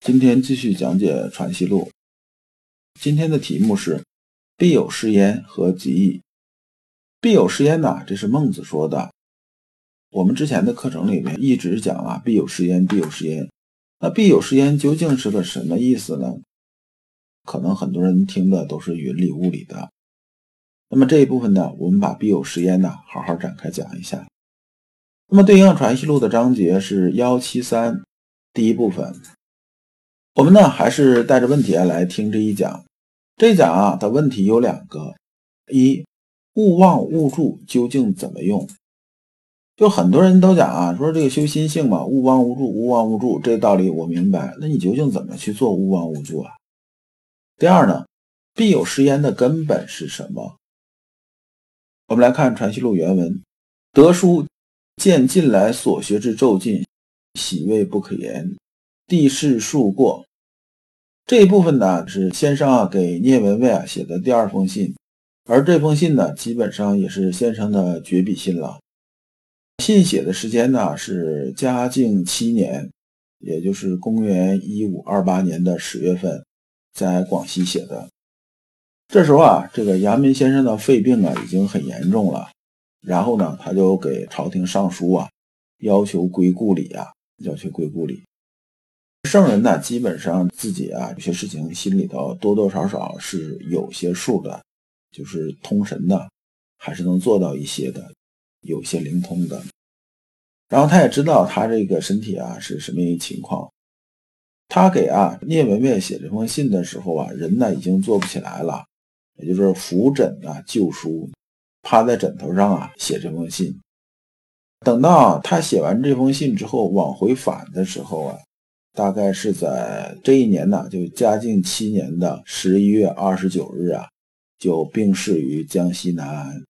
今天继续讲解《传习录》。今天的题目是“必有是焉”和“极义”。必有是焉呐，这是孟子说的。我们之前的课程里面一直讲啊，“必有是焉，必有是焉”。那“必有是焉”究竟是个什么意思呢？可能很多人听的都是云里雾里的。那么这一部分呢，我们把“必有是焉”呢好好展开讲一下。那么对应《传习录》的章节是幺七三，第一部分。我们呢还是带着问题啊来听这一讲。这一讲啊的问题有两个：一，勿忘勿助究竟怎么用？就很多人都讲啊，说这个修心性嘛，勿忘勿助，勿忘勿助，这道理我明白。那你究竟怎么去做勿忘勿助啊？第二呢，必有是焉的根本是什么？我们来看《传习录》原文：德书。见近来所学之骤进，喜味不可言。地势数过，这一部分呢是先生啊给聂文蔚啊写的第二封信，而这封信呢基本上也是先生的绝笔信了。信写的时间呢是嘉靖七年，也就是公元一五二八年的十月份，在广西写的。这时候啊，这个阳明先生的肺病啊已经很严重了。然后呢，他就给朝廷上书啊，要求归故里啊，要求归故里。圣人呢，基本上自己啊，有些事情心里头多多少少是有些数的，就是通神的，还是能做到一些的，有些灵通的。然后他也知道他这个身体啊是什么一情况。他给啊聂文蔚写这封信的时候啊，人呢已经坐不起来了，也就是扶枕啊旧书。趴在枕头上啊，写这封信。等到他写完这封信之后，往回返的时候啊，大概是在这一年呢，就嘉靖七年的十一月二十九日啊，就病逝于江西南安。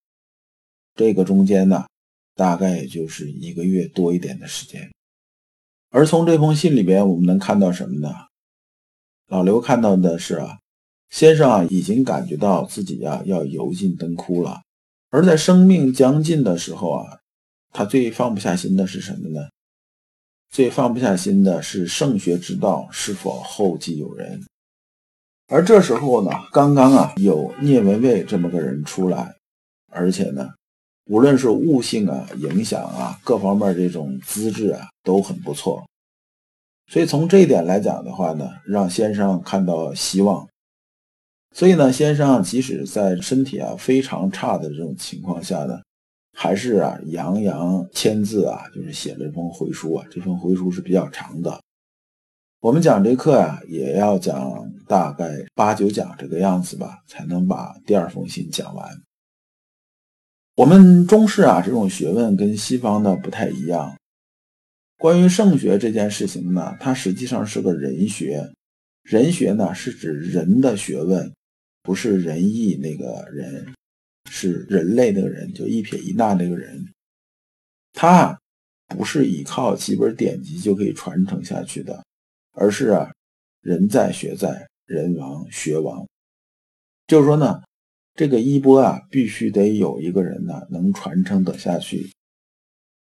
这个中间呢，大概也就是一个月多一点的时间。而从这封信里边，我们能看到什么呢？老刘看到的是啊，先生啊，已经感觉到自己呀要油尽灯枯了。而在生命将近的时候啊，他最放不下心的是什么呢？最放不下心的是圣学之道是否后继有人。而这时候呢，刚刚啊有聂文蔚这么个人出来，而且呢，无论是悟性啊、影响啊各方面这种资质啊都很不错。所以从这一点来讲的话呢，让先生看到希望。所以呢，先生即使在身体啊非常差的这种情况下呢，还是啊洋洋签字啊，就是写了一封回书啊。这封回书是比较长的。我们讲这课啊，也要讲大概八九讲这个样子吧，才能把第二封信讲完。我们中式啊这种学问跟西方的不太一样。关于圣学这件事情呢，它实际上是个人学。人学呢是指人的学问。不是仁义那个人，是人类那个人，就一撇一捺那个人。他不是依靠几本典籍就可以传承下去的，而是啊，人在学在，人亡学亡。就是说呢，这个衣钵啊，必须得有一个人呢能传承得下去。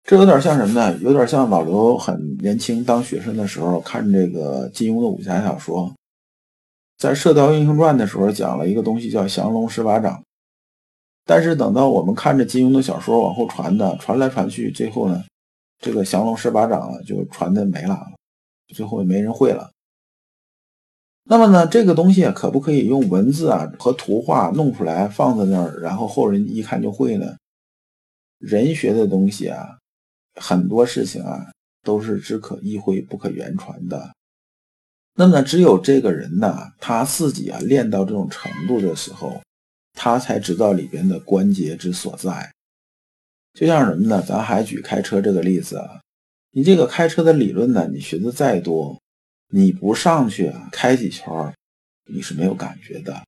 这有点像什么呢？有点像老刘很年轻当学生的时候看这个金庸的武侠小说。在《射雕英雄传》的时候讲了一个东西叫降龙十八掌，但是等到我们看着金庸的小说往后传的，传来传去，最后呢，这个降龙十八掌啊就传的没了，最后也没人会了。那么呢，这个东西可不可以用文字啊和图画弄出来放在那儿，然后后人一看就会呢？人学的东西啊，很多事情啊都是只可意会不可言传的。那么只有这个人呢，他自己啊练到这种程度的时候，他才知道里边的关节之所在。就像什么呢？咱还举开车这个例子啊，你这个开车的理论呢，你学的再多，你不上去啊，开几圈你是没有感觉的，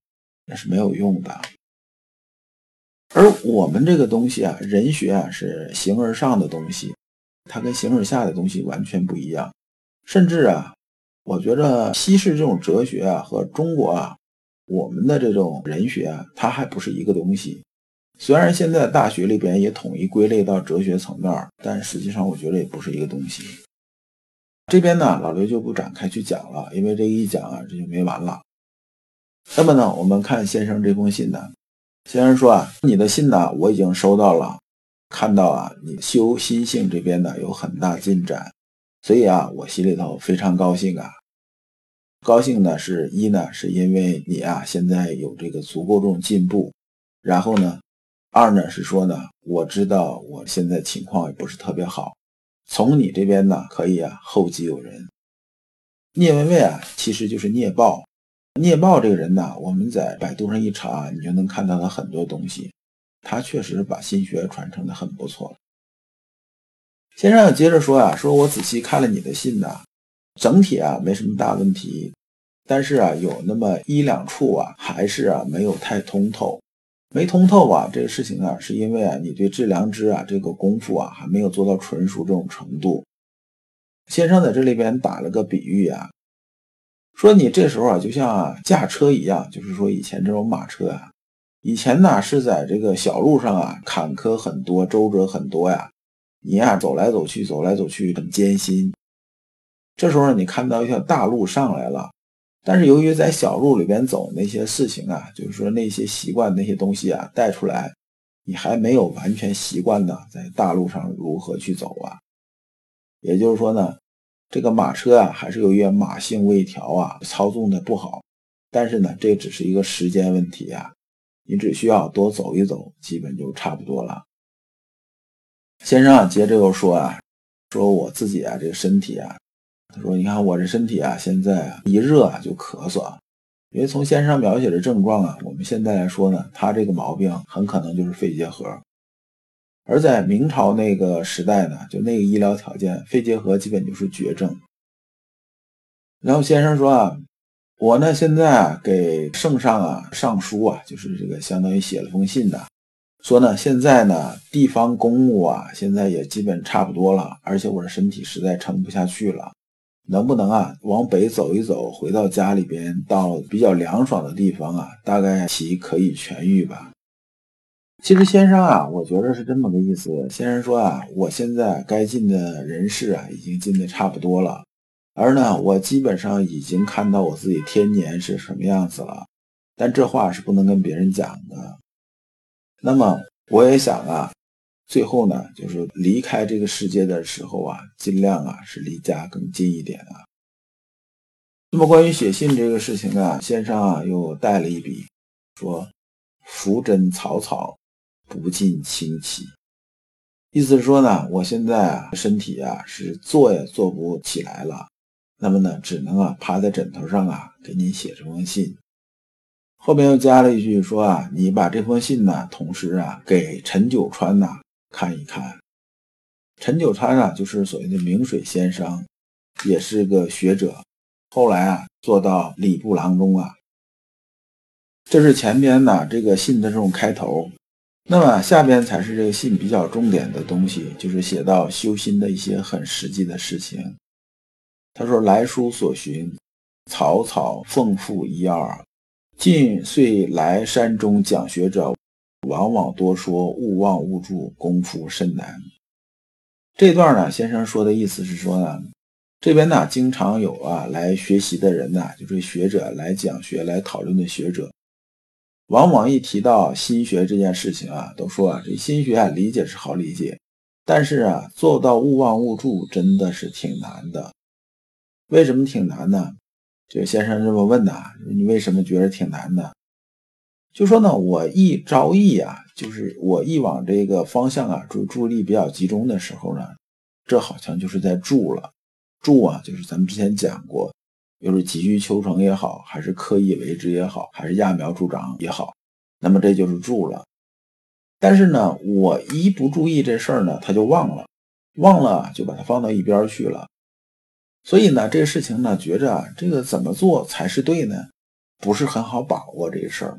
那是没有用的。而我们这个东西啊，人学啊，是形而上的东西，它跟形而下的东西完全不一样。甚至啊，我觉得西式这种哲学啊，和中国啊，我们的这种人学啊，它还不是一个东西。虽然现在大学里边也统一归类到哲学层面，但实际上我觉得也不是一个东西。这边呢，老刘就不展开去讲了，因为这一讲啊，这就没完了。那么呢，我们看先生这封信呢，先生说啊，你的信呢，我已经收到了，看到啊，你修心性这边呢有很大进展，所以啊，我心里头非常高兴啊。高兴呢，是一呢，是因为你啊现在有这个足够这种进步，然后呢，二呢是说呢，我知道我现在情况也不是特别好。从你这边呢，可以啊，后继有人。聂文蔚啊，其实就是聂豹。聂豹这个人呢，我们在百度上一查，你就能看到他很多东西。他确实把心学传承的很不错。先生接着说啊，说我仔细看了你的信呢，整体啊没什么大问题，但是啊有那么一两处啊，还是啊没有太通透。没通透啊，这个事情啊，是因为啊，你对致良知啊这个功夫啊还没有做到纯熟这种程度。先生在这里边打了个比喻啊，说你这时候啊就像驾车一样，就是说以前这种马车啊，以前呢是在这个小路上啊，坎坷很多，周折很多呀，你呀走来走去，走来走去很艰辛。这时候你看到一条大路上来了。但是由于在小路里边走那些事情啊，就是说那些习惯那些东西啊带出来，你还没有完全习惯呢，在大路上如何去走啊？也就是说呢，这个马车啊还是由于马性未调啊，操纵的不好。但是呢，这只是一个时间问题啊，你只需要多走一走，基本就差不多了。先生啊，接着又说啊，说我自己啊，这个身体啊。他说：“你看我这身体啊，现在啊一热啊就咳嗽啊，因为从先生描写的症状啊，我们现在来说呢，他这个毛病很可能就是肺结核。而在明朝那个时代呢，就那个医疗条件，肺结核基本就是绝症。然后先生说啊，我呢现在啊给圣上啊上书啊，就是这个相当于写了封信的，说呢现在呢地方公务啊现在也基本差不多了，而且我的身体实在撑不下去了。”能不能啊，往北走一走，回到家里边，到比较凉爽的地方啊，大概其可以痊愈吧。其实先生啊，我觉得是这么个意思。先生说啊，我现在该尽的人事啊，已经尽的差不多了，而呢，我基本上已经看到我自己天年是什么样子了。但这话是不能跟别人讲的。那么我也想啊。最后呢，就是离开这个世界的时候啊，尽量啊是离家更近一点啊。那么关于写信这个事情啊，先生啊又带了一笔，说“浮针草草，不尽清奇”，意思是说呢，我现在啊身体啊是坐也坐不起来了，那么呢只能啊趴在枕头上啊给您写这封信。后边又加了一句说啊，你把这封信呢，同时啊给陈九川呐。看一看，陈九川啊，就是所谓的明水先生，也是个学者。后来啊，做到礼部郎中啊。这是前边呢这个信的这种开头，那么下边才是这个信比较重点的东西，就是写到修心的一些很实际的事情。他说：“来书所寻，草草奉付一二，近岁来山中讲学者。”往往多说，勿忘勿助，功夫甚难。这段呢，先生说的意思是说呢，这边呢经常有啊来学习的人呢，就是学者来讲学、来讨论的学者，往往一提到心学这件事情啊，都说啊这心学啊理解是好理解，但是啊做到勿忘勿助真的是挺难的。为什么挺难呢？这个先生这么问呢，你为什么觉得挺难的？就说呢，我一着意啊，就是我一往这个方向啊注注意力比较集中的时候呢，这好像就是在助了。助啊，就是咱们之前讲过，又是急于求成也好，还是刻意为之也好，还是揠苗助长也好，那么这就是助了。但是呢，我一不注意这事儿呢，他就忘了，忘了就把它放到一边去了。所以呢，这个事情呢，觉着啊，这个怎么做才是对呢？不是很好把握这个事儿。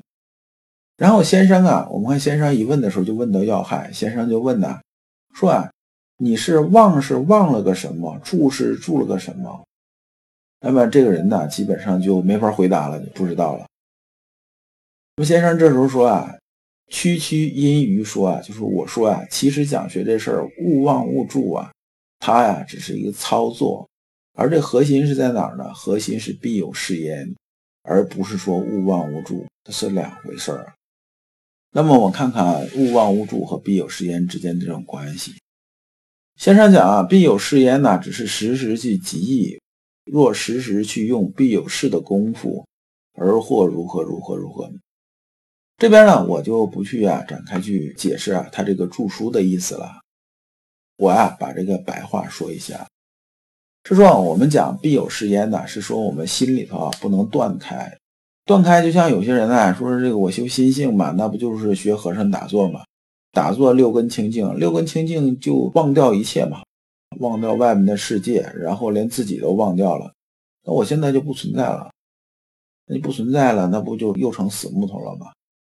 然后先生啊，我们看先生一问的时候就问到要害，先生就问呢，说啊，你是忘是忘了个什么，住是住了个什么？那么这个人呢，基本上就没法回答了，就不知道了。那么先生这时候说啊，区区因于说啊，就是我说啊，其实讲学这事儿，勿忘勿助啊，它呀只是一个操作，而这核心是在哪儿呢？核心是必有是焉，而不是说勿忘勿助，这是两回事儿。那么我看看勿忘勿助和必有是焉之间的这种关系。先生讲啊，必有是焉呢，只是时时去记忆。若时时去用必有事的功夫，而或如何如何如何？这边呢，我就不去啊展开去解释啊他这个著书的意思了。我啊把这个白话说一下，是说我们讲必有是焉呢，是说我们心里头啊不能断开，断开就像有些人呢说是这个我修心性嘛，那不就是学和尚打坐嘛？打坐六根清净，六根清净就忘掉一切嘛。忘掉外面的世界，然后连自己都忘掉了，那我现在就不存在了。那你不存在了，那不就又成死木头了吗？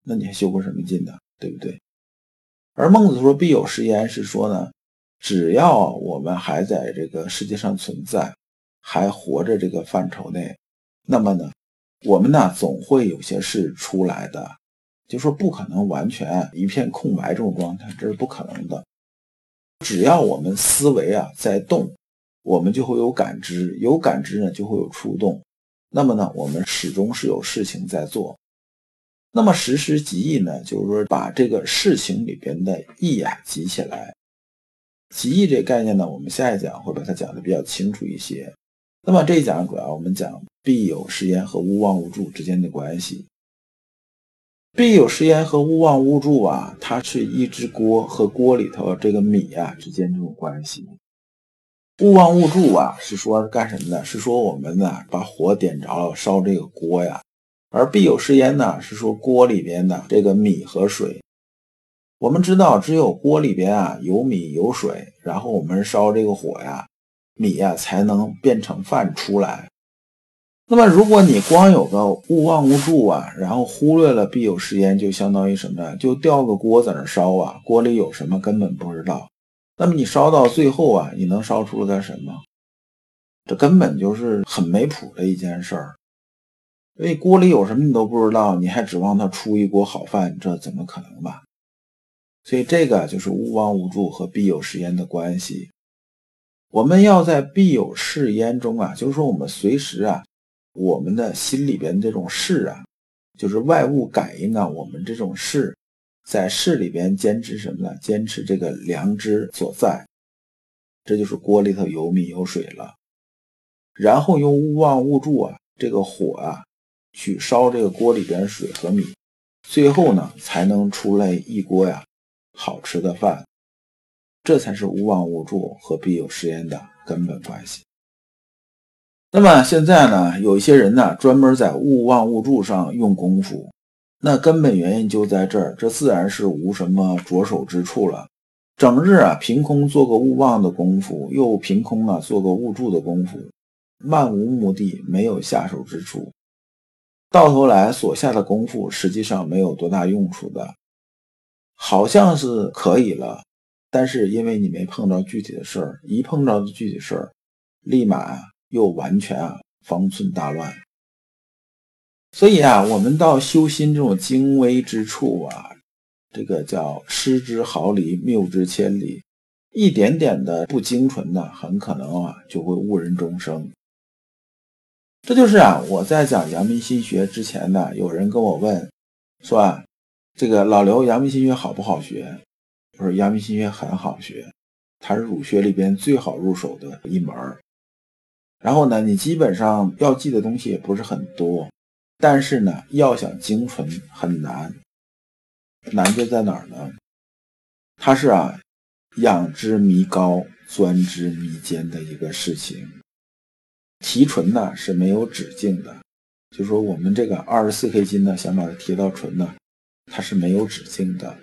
那你还修个什么劲呢？对不对？而孟子说“必有是焉”，是说呢，只要我们还在这个世界上存在，还活着这个范畴内，那么呢，我们呢总会有些事出来的，就说不可能完全一片空白这种状态，这是不可能的。只要我们思维啊在动，我们就会有感知，有感知呢就会有触动。那么呢，我们始终是有事情在做。那么实时集意呢，就是说把这个事情里边的意啊集起来。集意这概念呢，我们下一讲会把它讲的比较清楚一些。那么这一讲主要我们讲必有是焉和勿忘勿助之间的关系。必有是焉和勿忘勿助啊，它是一只锅和锅里头这个米啊之间这种关系。勿忘勿助啊，是说干什么呢？是说我们呢把火点着了烧这个锅呀。而必有是焉呢，是说锅里边的这个米和水。我们知道，只有锅里边啊有米有水，然后我们烧这个火呀，米呀才能变成饭出来。那么，如果你光有个勿忘勿助啊，然后忽略了必有时焉，就相当于什么呀？就吊个锅在那烧啊，锅里有什么根本不知道。那么你烧到最后啊，你能烧出个什么？这根本就是很没谱的一件事儿。所以锅里有什么你都不知道，你还指望它出一锅好饭，这怎么可能吧？所以这个就是勿忘勿助和必有时焉的关系。我们要在必有事焉中啊，就是说我们随时啊。我们的心里边这种事啊，就是外物感应啊，我们这种事，在事里边坚持什么呢？坚持这个良知所在，这就是锅里头有米有水了。然后用勿忘勿助啊，这个火啊，去烧这个锅里边水和米，最后呢，才能出来一锅呀好吃的饭。这才是勿忘勿助和必有是焉的根本关系。那么现在呢，有一些人呢，专门在勿忘勿助上用功夫，那根本原因就在这儿，这自然是无什么着手之处了。整日啊，凭空做个勿忘的功夫，又凭空啊做个勿助的功夫，漫无目的，没有下手之处，到头来所下的功夫实际上没有多大用处的，好像是可以了，但是因为你没碰到具体的事儿，一碰到的具体事儿，立马。又完全啊方寸大乱，所以啊，我们到修心这种精微之处啊，这个叫失之毫厘，谬之千里，一点点的不精纯呢，很可能啊就会误人终生。这就是啊，我在讲阳明心学之前呢，有人跟我问说啊，这个老刘阳明心学好不好学？我说阳明心学很好学，它是儒学里边最好入手的一门儿。然后呢，你基本上要记的东西也不是很多，但是呢，要想精纯很难，难就在哪儿呢？它是啊，仰之弥高，钻之弥坚的一个事情。提纯呢是没有止境的，就说我们这个二十四 K 金呢，想把它提到纯呢，它是没有止境的。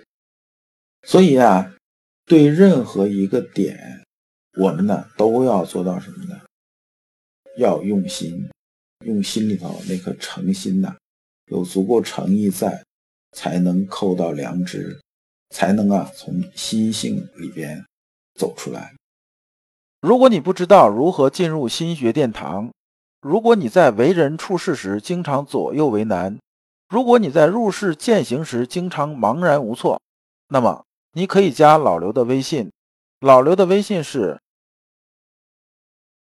所以啊，对任何一个点，我们呢都要做到什么呢？要用心，用心里头那颗诚心呐，有足够诚意在，才能扣到良知，才能啊从心性里边走出来。如果你不知道如何进入心学殿堂，如果你在为人处事时经常左右为难，如果你在入世践行时经常茫然无措，那么你可以加老刘的微信，老刘的微信是。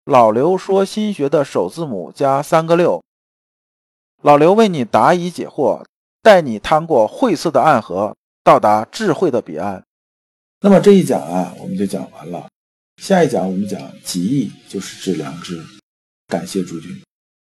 老刘说：“心学的首字母加三个六。”老刘为你答疑解惑，带你趟过晦涩的暗河，到达智慧的彼岸。那么这一讲啊，我们就讲完了。下一讲我们讲“极意就是致良知”。感谢诸君。